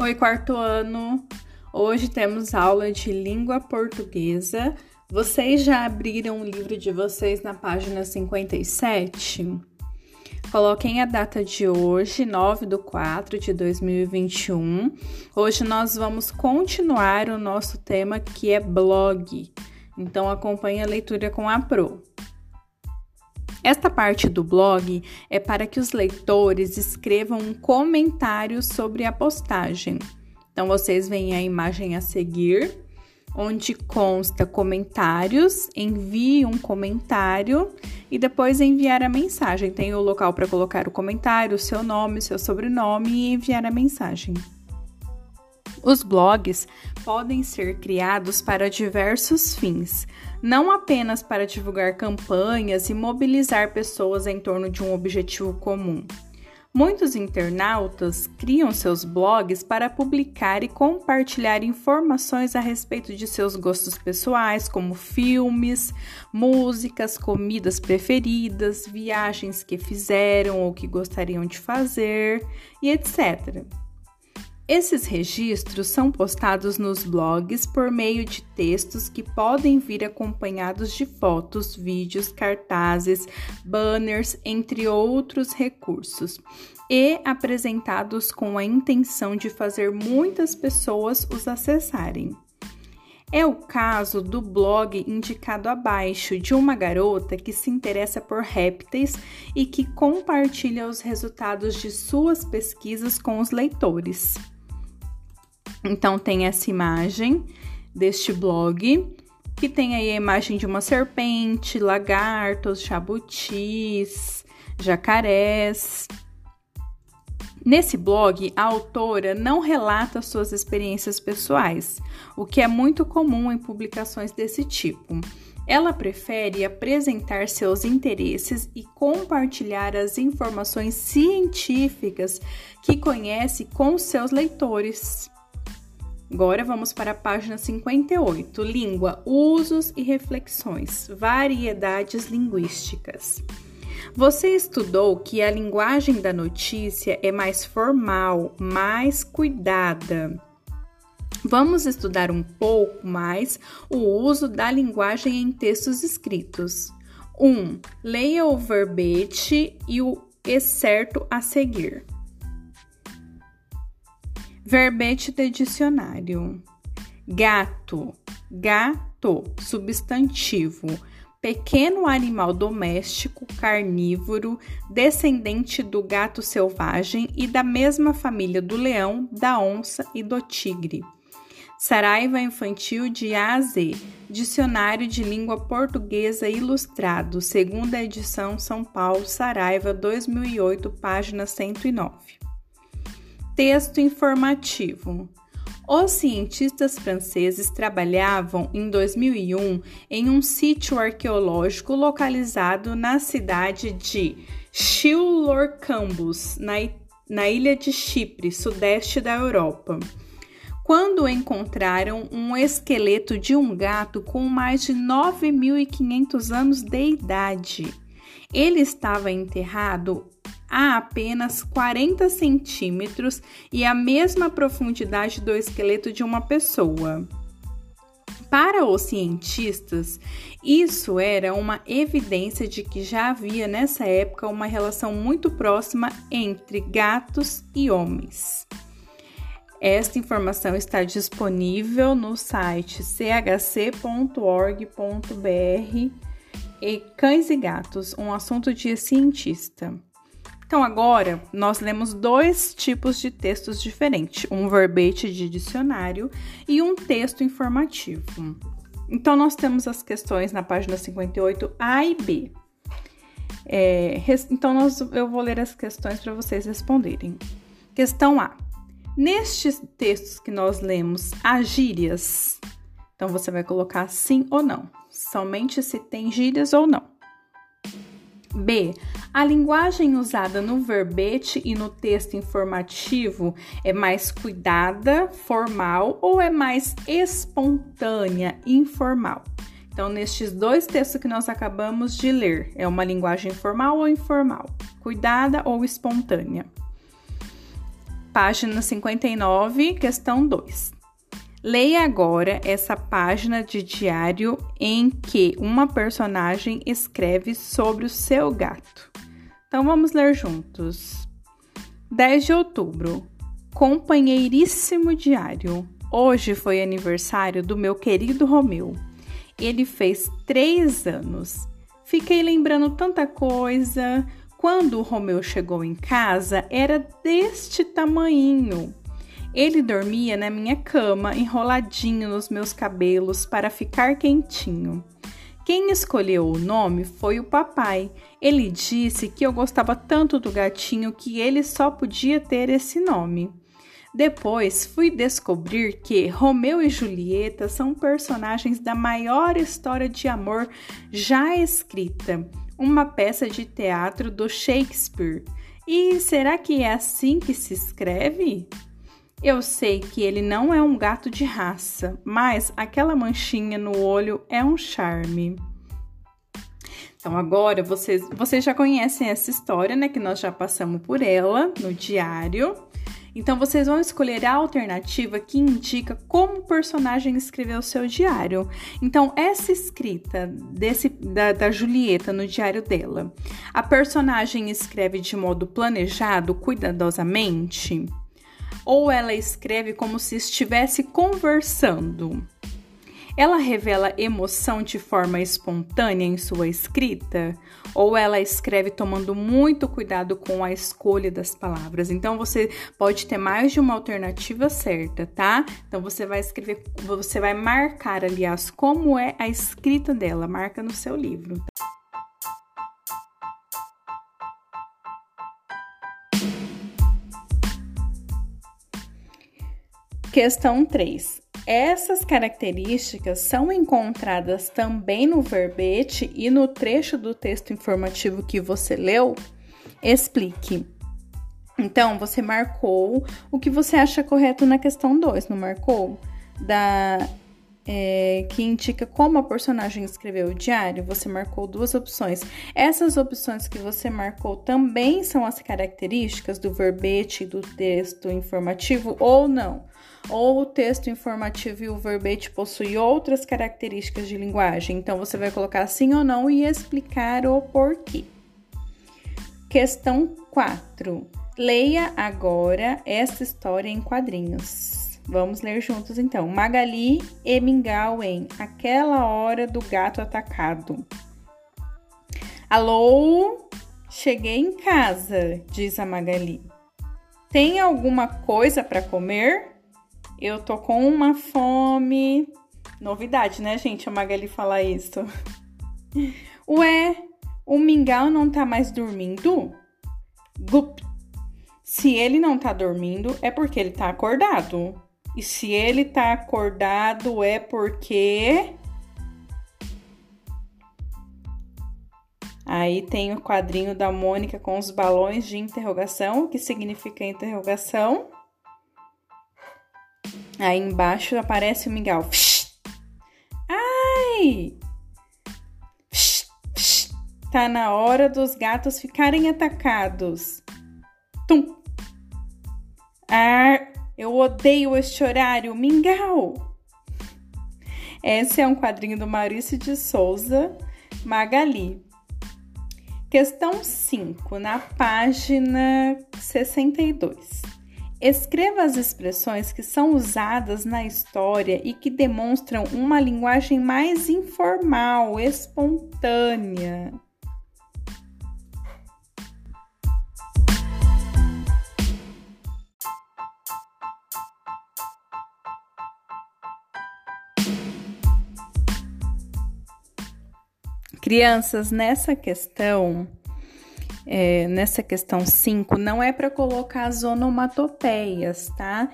Oi, quarto ano! Hoje temos aula de língua portuguesa. Vocês já abriram o livro de vocês na página 57? Coloquem a data de hoje, 9 de 4 de 2021. Hoje nós vamos continuar o nosso tema que é blog. Então acompanhe a leitura com a Pro. Esta parte do blog é para que os leitores escrevam um comentário sobre a postagem. Então, vocês veem a imagem a seguir, onde consta comentários, envie um comentário e depois enviar a mensagem. Tem o local para colocar o comentário, o seu nome, seu sobrenome e enviar a mensagem. Os blogs podem ser criados para diversos fins, não apenas para divulgar campanhas e mobilizar pessoas em torno de um objetivo comum. Muitos internautas criam seus blogs para publicar e compartilhar informações a respeito de seus gostos pessoais, como filmes, músicas, comidas preferidas, viagens que fizeram ou que gostariam de fazer e etc. Esses registros são postados nos blogs por meio de textos que podem vir acompanhados de fotos, vídeos, cartazes, banners, entre outros recursos, e apresentados com a intenção de fazer muitas pessoas os acessarem. É o caso do blog indicado abaixo de uma garota que se interessa por répteis e que compartilha os resultados de suas pesquisas com os leitores. Então tem essa imagem deste blog, que tem aí a imagem de uma serpente, lagartos, jabutis, jacarés. Nesse blog, a autora não relata suas experiências pessoais, o que é muito comum em publicações desse tipo. Ela prefere apresentar seus interesses e compartilhar as informações científicas que conhece com seus leitores. Agora vamos para a página 58, língua, usos e reflexões, variedades linguísticas. Você estudou que a linguagem da notícia é mais formal, mais cuidada. Vamos estudar um pouco mais o uso da linguagem em textos escritos. 1. Um, leia o verbete e o excerto a seguir. Verbete de dicionário: gato, gato, substantivo, pequeno animal doméstico carnívoro, descendente do gato selvagem e da mesma família do leão, da onça e do tigre. Saraiva Infantil de A a Z, Dicionário de Língua Portuguesa Ilustrado, segunda edição São Paulo, Saraiva 2008, página 109. Texto informativo. Os cientistas franceses trabalhavam em 2001 em um sítio arqueológico localizado na cidade de Chilorcambus, na, na ilha de Chipre, sudeste da Europa, quando encontraram um esqueleto de um gato com mais de 9.500 anos de idade. Ele estava enterrado a apenas 40 centímetros e a mesma profundidade do esqueleto de uma pessoa. Para os cientistas, isso era uma evidência de que já havia nessa época uma relação muito próxima entre gatos e homens. Esta informação está disponível no site chc.org.br e Cães e Gatos, um assunto de cientista. Então, agora nós lemos dois tipos de textos diferentes: um verbete de dicionário e um texto informativo. Então, nós temos as questões na página 58, A e B. É, então, nós, eu vou ler as questões para vocês responderem. Questão A. Nestes textos que nós lemos, há gírias? Então, você vai colocar sim ou não. Somente se tem gírias ou não. B. A linguagem usada no verbete e no texto informativo é mais cuidada, formal ou é mais espontânea, informal? Então, nestes dois textos que nós acabamos de ler, é uma linguagem formal ou informal? Cuidada ou espontânea? página 59, questão 2. Leia agora essa página de diário em que uma personagem escreve sobre o seu gato. Então vamos ler juntos. 10 de outubro. Companheiríssimo diário. Hoje foi aniversário do meu querido Romeu. Ele fez três anos. Fiquei lembrando tanta coisa. Quando o Romeu chegou em casa, era deste tamanho. Ele dormia na minha cama, enroladinho nos meus cabelos para ficar quentinho. Quem escolheu o nome foi o papai. Ele disse que eu gostava tanto do gatinho que ele só podia ter esse nome. Depois fui descobrir que Romeu e Julieta são personagens da maior história de amor já escrita, uma peça de teatro do Shakespeare. E será que é assim que se escreve? Eu sei que ele não é um gato de raça, mas aquela manchinha no olho é um charme. Então agora vocês, vocês já conhecem essa história, né? Que nós já passamos por ela no diário. Então vocês vão escolher a alternativa que indica como o personagem escreveu seu diário. Então essa escrita desse da, da Julieta no diário dela, a personagem escreve de modo planejado, cuidadosamente ou ela escreve como se estivesse conversando. Ela revela emoção de forma espontânea em sua escrita, ou ela escreve tomando muito cuidado com a escolha das palavras. Então você pode ter mais de uma alternativa certa, tá? Então você vai escrever, você vai marcar, aliás, como é a escrita dela, marca no seu livro. Questão 3. Essas características são encontradas também no verbete e no trecho do texto informativo que você leu? Explique. Então, você marcou o que você acha correto na questão 2, não marcou? Da é, que indica como a personagem escreveu o diário, você marcou duas opções. Essas opções que você marcou também são as características do verbete do texto informativo ou não? Ou o texto informativo e o verbete possuem outras características de linguagem? Então você vai colocar sim ou não e explicar o porquê. Questão 4. Leia agora essa história em quadrinhos. Vamos ler juntos então. Magali e Mingau em Aquela Hora do Gato Atacado. Alô? Cheguei em casa, diz a Magali. Tem alguma coisa para comer? Eu tô com uma fome. Novidade, né, gente? A Magali falar isso. Ué, o Mingau não tá mais dormindo? Gup. Se ele não tá dormindo, é porque ele tá acordado. E se ele tá acordado é porque. Aí tem o quadrinho da Mônica com os balões de interrogação, que significa interrogação. Aí embaixo aparece o mingau. Ai! Tá na hora dos gatos ficarem atacados. Tum! Ah! Eu odeio este horário, mingau! Esse é um quadrinho do Maurício de Souza Magali. Questão 5, na página 62. Escreva as expressões que são usadas na história e que demonstram uma linguagem mais informal, espontânea. Crianças, nessa questão, é, nessa questão 5, não é para colocar as onomatopeias, tá?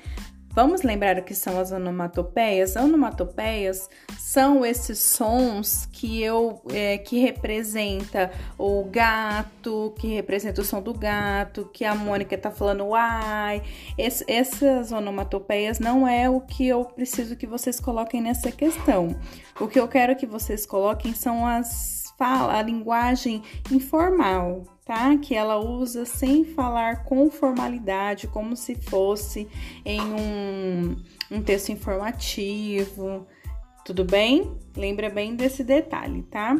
Vamos lembrar o que são as onomatopeias? Onomatopeias são esses sons que eu é, que representa o gato, que representa o som do gato, que a Mônica tá falando ai. Esse, essas onomatopeias não é o que eu preciso que vocês coloquem nessa questão. O que eu quero que vocês coloquem são as fala, a linguagem informal, tá? Que ela usa sem falar com formalidade, como se fosse em um, um texto informativo. Tudo bem? Lembra bem desse detalhe, tá?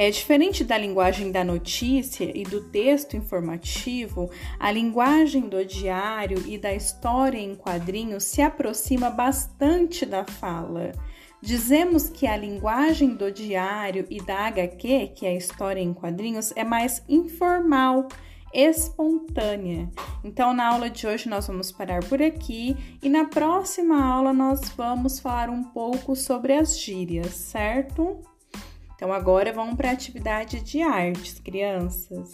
É diferente da linguagem da notícia e do texto informativo, a linguagem do diário e da história em quadrinhos se aproxima bastante da fala. Dizemos que a linguagem do diário e da HQ, que é a história em quadrinhos, é mais informal, espontânea. Então, na aula de hoje nós vamos parar por aqui e na próxima aula nós vamos falar um pouco sobre as gírias, certo? Então, agora vamos para a atividade de artes, crianças.